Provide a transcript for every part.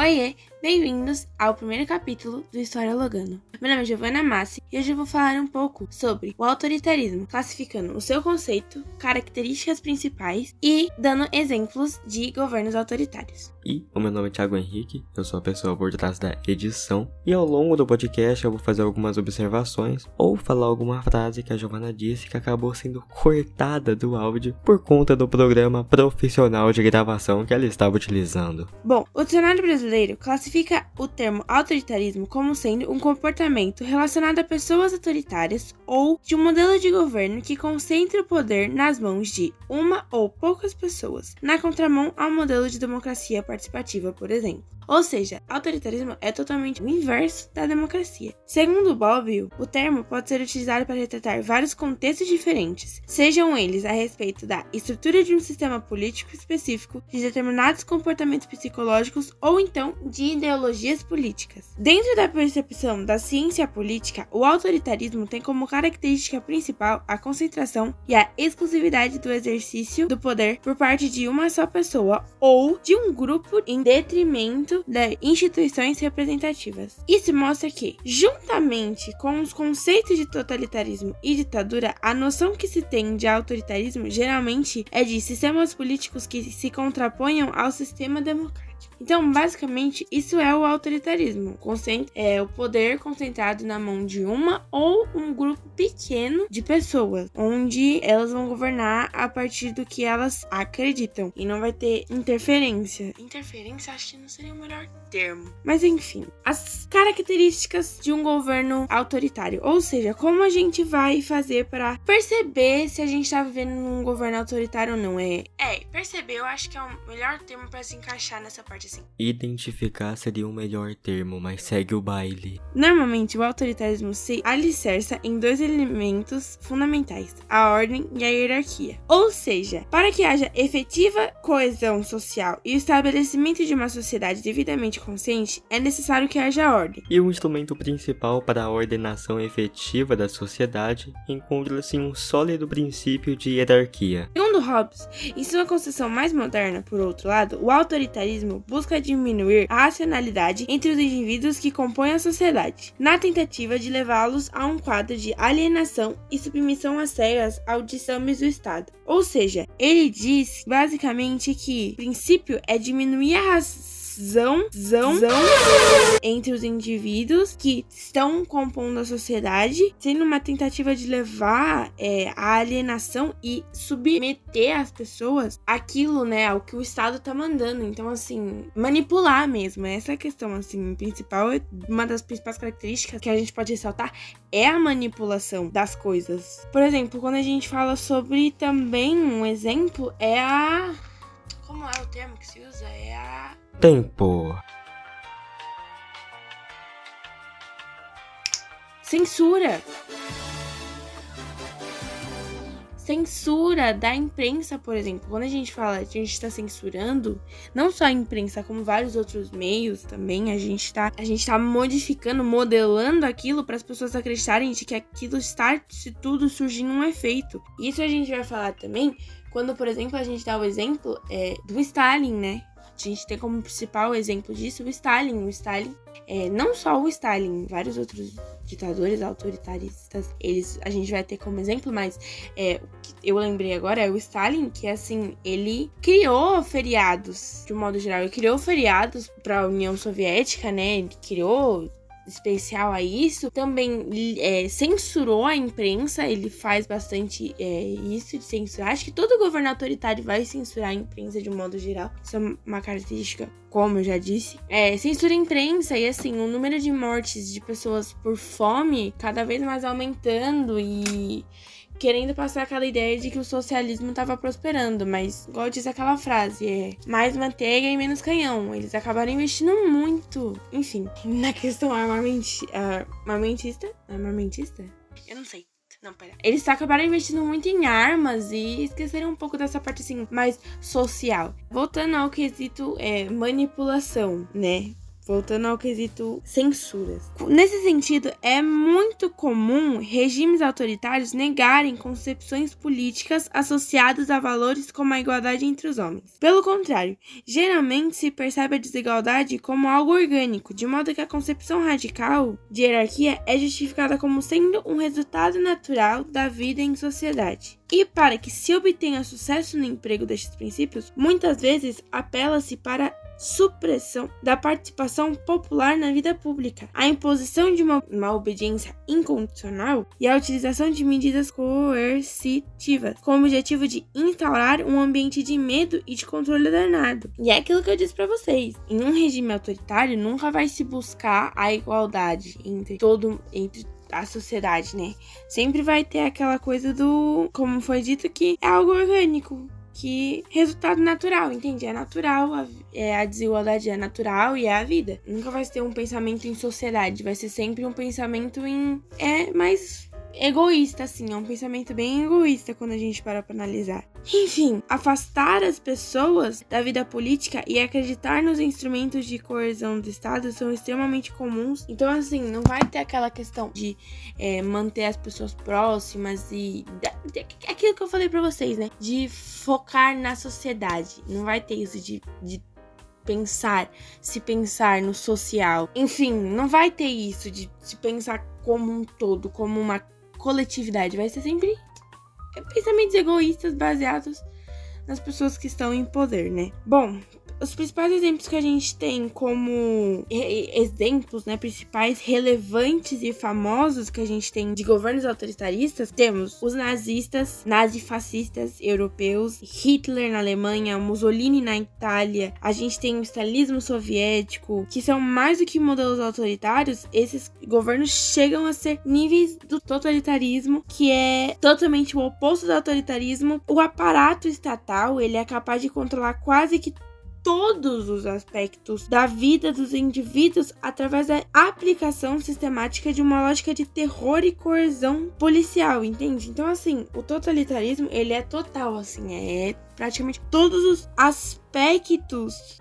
Ay bem-vindos ao primeiro capítulo do História Logano. Meu nome é Giovanna Massi e hoje eu vou falar um pouco sobre o autoritarismo, classificando o seu conceito, características principais e dando exemplos de governos autoritários. E o meu nome é Thiago Henrique, eu sou a pessoa por trás da edição, e ao longo do podcast eu vou fazer algumas observações ou falar alguma frase que a Giovanna disse que acabou sendo cortada do áudio por conta do programa profissional de gravação que ela estava utilizando. Bom, o dicionário brasileiro classifica o termo autoritarismo como sendo um comportamento relacionado a pessoas autoritárias ou de um modelo de governo que concentra o poder nas mãos de uma ou poucas pessoas, na contramão ao modelo de democracia participativa, por exemplo. Ou seja, autoritarismo é totalmente o inverso da democracia. Segundo Bobbio, o termo pode ser utilizado para retratar vários contextos diferentes, sejam eles a respeito da estrutura de um sistema político específico, de determinados comportamentos psicológicos ou então de ideologias políticas. Dentro da percepção da ciência política, o autoritarismo tem como característica principal a concentração e a exclusividade do exercício do poder por parte de uma só pessoa ou de um grupo em detrimento das instituições representativas. Isso mostra que, juntamente com os conceitos de totalitarismo e ditadura, a noção que se tem de autoritarismo geralmente é de sistemas políticos que se contraponham ao sistema democrático. Então, basicamente, isso é o autoritarismo. É o poder concentrado na mão de uma ou um grupo pequeno de pessoas, onde elas vão governar a partir do que elas acreditam e não vai ter interferência. Interferência acho que não seria o melhor termo. Mas enfim, as características de um governo autoritário, ou seja, como a gente vai fazer para perceber se a gente está vivendo num governo autoritário ou não é. É, perceber eu acho que é o melhor termo para se encaixar nessa assim. Identificar seria o melhor termo, mas segue o baile. Normalmente, o autoritarismo se alicerça em dois elementos fundamentais: a ordem e a hierarquia. Ou seja, para que haja efetiva coesão social e o estabelecimento de uma sociedade devidamente consciente, é necessário que haja ordem. E o instrumento principal para a ordenação efetiva da sociedade encontra-se em um sólido princípio de hierarquia. Segundo Hobbes, em sua concepção mais moderna, por outro lado, o autoritarismo busca diminuir a racionalidade entre os indivíduos que compõem a sociedade, na tentativa de levá-los a um quadro de alienação e submissão às cegas ao do Estado. Ou seja, ele diz basicamente que o princípio é diminuir a raça zão, zão, zão entre os indivíduos que estão compondo a sociedade, sendo uma tentativa de levar é, a alienação e submeter as pessoas aquilo, né, ao que o Estado tá mandando. Então, assim, manipular mesmo. Essa é a questão, assim, principal, uma das principais características que a gente pode ressaltar é a manipulação das coisas. Por exemplo, quando a gente fala sobre também um exemplo é a como é o termo que se usa? É a Tempo. Censura. Censura da imprensa, por exemplo. Quando a gente fala que a gente está censurando, não só a imprensa, como vários outros meios também, a gente está a gente tá modificando, modelando aquilo para as pessoas acreditarem de que aquilo está se tudo surgindo um efeito. Isso a gente vai falar também quando, por exemplo, a gente dá o exemplo é, do Stalin, né? A gente tem como principal exemplo disso o Stalin. O Stalin, é, não só o Stalin, vários outros ditadores autoritaristas, eles a gente vai ter como exemplo, mas é, eu lembrei agora é o Stalin, que assim, ele criou feriados, de um modo geral, ele criou feriados para a União Soviética, né? Ele criou especial a isso, também é, censurou a imprensa, ele faz bastante é, isso de censurar. Acho que todo governo autoritário vai censurar a imprensa de um modo geral. Isso é uma característica, como eu já disse. É, censura a imprensa e assim, o número de mortes de pessoas por fome cada vez mais aumentando e querendo passar aquela ideia de que o socialismo estava prosperando, mas igual diz aquela frase, é mais manteiga e menos canhão. Eles acabaram investindo muito, enfim, na questão armamenti armamentista, armamentista? Eu não sei. Não, pera. Eles acabaram investindo muito em armas e esqueceram um pouco dessa parte assim mais social. Voltando ao quesito é, manipulação, né? Voltando ao quesito censuras. Nesse sentido, é muito comum regimes autoritários negarem concepções políticas associadas a valores como a igualdade entre os homens. Pelo contrário, geralmente se percebe a desigualdade como algo orgânico, de modo que a concepção radical de hierarquia é justificada como sendo um resultado natural da vida em sociedade. E para que se obtenha sucesso no emprego destes princípios, muitas vezes apela-se para supressão da participação popular na vida pública, a imposição de uma, uma obediência incondicional e a utilização de medidas coercitivas, com o objetivo de instaurar um ambiente de medo e de controle danado. E é aquilo que eu disse para vocês: em um regime autoritário nunca vai se buscar a igualdade entre todo entre a sociedade, né? Sempre vai ter aquela coisa do, como foi dito, que é algo orgânico que resultado natural, entende? É natural, a, é, a desigualdade é natural e é a vida. Nunca vai ter um pensamento em sociedade, vai ser sempre um pensamento em. É mais egoísta, assim, é um pensamento bem egoísta quando a gente para pra analisar. Enfim, afastar as pessoas da vida política e acreditar nos instrumentos de coerção do Estado são extremamente comuns. Então, assim, não vai ter aquela questão de é, manter as pessoas próximas e. Aquilo que eu falei pra vocês, né? De focar na sociedade. Não vai ter isso de, de pensar, se pensar no social. Enfim, não vai ter isso de se pensar como um todo, como uma coletividade. Vai ser sempre pensamentos egoístas baseados nas pessoas que estão em poder, né? Bom, os principais exemplos que a gente tem como exemplos, né, principais relevantes e famosos que a gente tem de governos autoritaristas, temos os nazistas, nazifascistas europeus, Hitler na Alemanha, Mussolini na Itália, a gente tem o stalinismo soviético, que são mais do que modelos autoritários, esses governos chegam a ser níveis do totalitarismo, que é totalmente o oposto do autoritarismo. O aparato estatal, ele é capaz de controlar quase que todos os aspectos da vida dos indivíduos através da aplicação sistemática de uma lógica de terror e coerção policial, entende? Então, assim, o totalitarismo, ele é total, assim, é praticamente todos os aspectos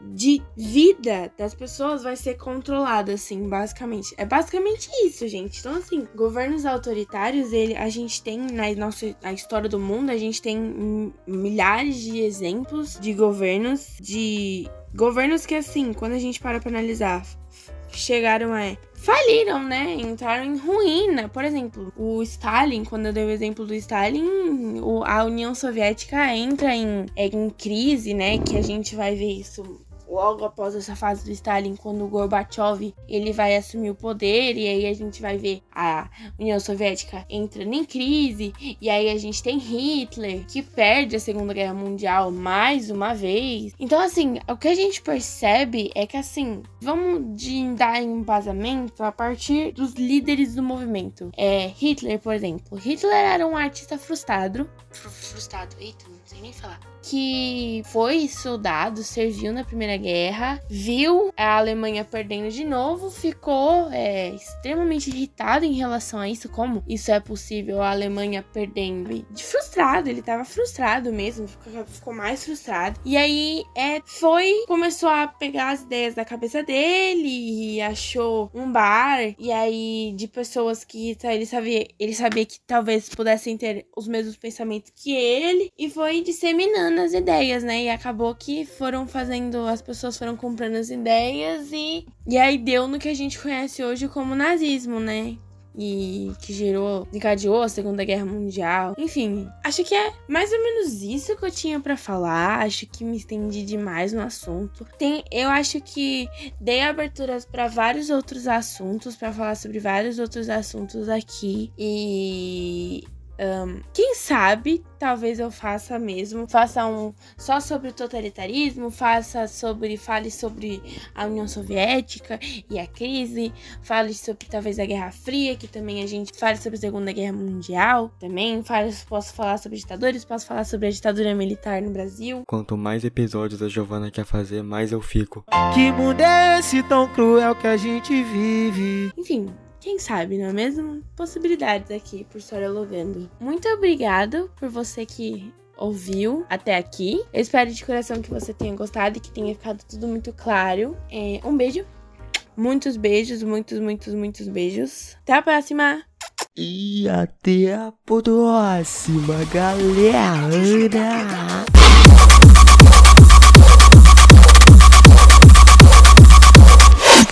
de vida das pessoas vai ser controlado, assim, basicamente. É basicamente isso, gente. Então, assim, governos autoritários, ele, a gente tem na nossa na história do mundo, a gente tem milhares de exemplos de governos, de governos que, assim, quando a gente para pra analisar, chegaram a faliram, né? Entraram em ruína. Por exemplo, o Stalin, quando eu dei o exemplo do Stalin, a União Soviética entra em, em crise, né? Que a gente vai ver isso logo após essa fase do Stalin, quando o Gorbachev ele vai assumir o poder e aí a gente vai ver a União Soviética entrando em crise e aí a gente tem Hitler que perde a Segunda Guerra Mundial mais uma vez. Então assim, o que a gente percebe é que assim, vamos de dar embasamento a partir dos líderes do movimento. É Hitler, por exemplo. Hitler era um artista frustrado, frustrado, eita, não sei nem falar que foi soldado, serviu na Primeira Guerra, viu a Alemanha perdendo de novo, ficou é, extremamente irritado em relação a isso, como isso é possível, a Alemanha perdendo. De frustrado, ele tava frustrado mesmo, ficou, ficou mais frustrado. E aí é, foi, começou a pegar as ideias da cabeça dele e achou um bar, e aí de pessoas que tá, ele sabia, ele sabia que talvez pudessem ter os mesmos pensamentos que ele, e foi disseminando as ideias, né? E acabou que foram fazendo, as pessoas foram comprando as ideias e, e aí deu no que a gente conhece hoje como nazismo, né? e que gerou, encadeou a Segunda Guerra Mundial. Enfim, acho que é mais ou menos isso que eu tinha para falar. Acho que me estendi demais no assunto. Tem, eu acho que dei aberturas para vários outros assuntos, para falar sobre vários outros assuntos aqui e um, quem sabe, talvez eu faça mesmo, faça um só sobre o totalitarismo, faça sobre, fale sobre a União Soviética e a crise, fale sobre talvez a Guerra Fria, que também a gente fale sobre a Segunda Guerra Mundial, também fale, posso falar sobre ditadores, posso falar sobre a ditadura militar no Brasil. Quanto mais episódios a Giovana quer fazer, mais eu fico. Que mundo é esse tão cruel que a gente vive? Enfim, quem sabe, não é mesmo? Possibilidades aqui por História Logando. Muito obrigado por você que ouviu até aqui. Eu espero de coração que você tenha gostado e que tenha ficado tudo muito claro. É, um beijo Muitos beijos, muitos, muitos, muitos beijos. Até a próxima! E até a próxima, galera!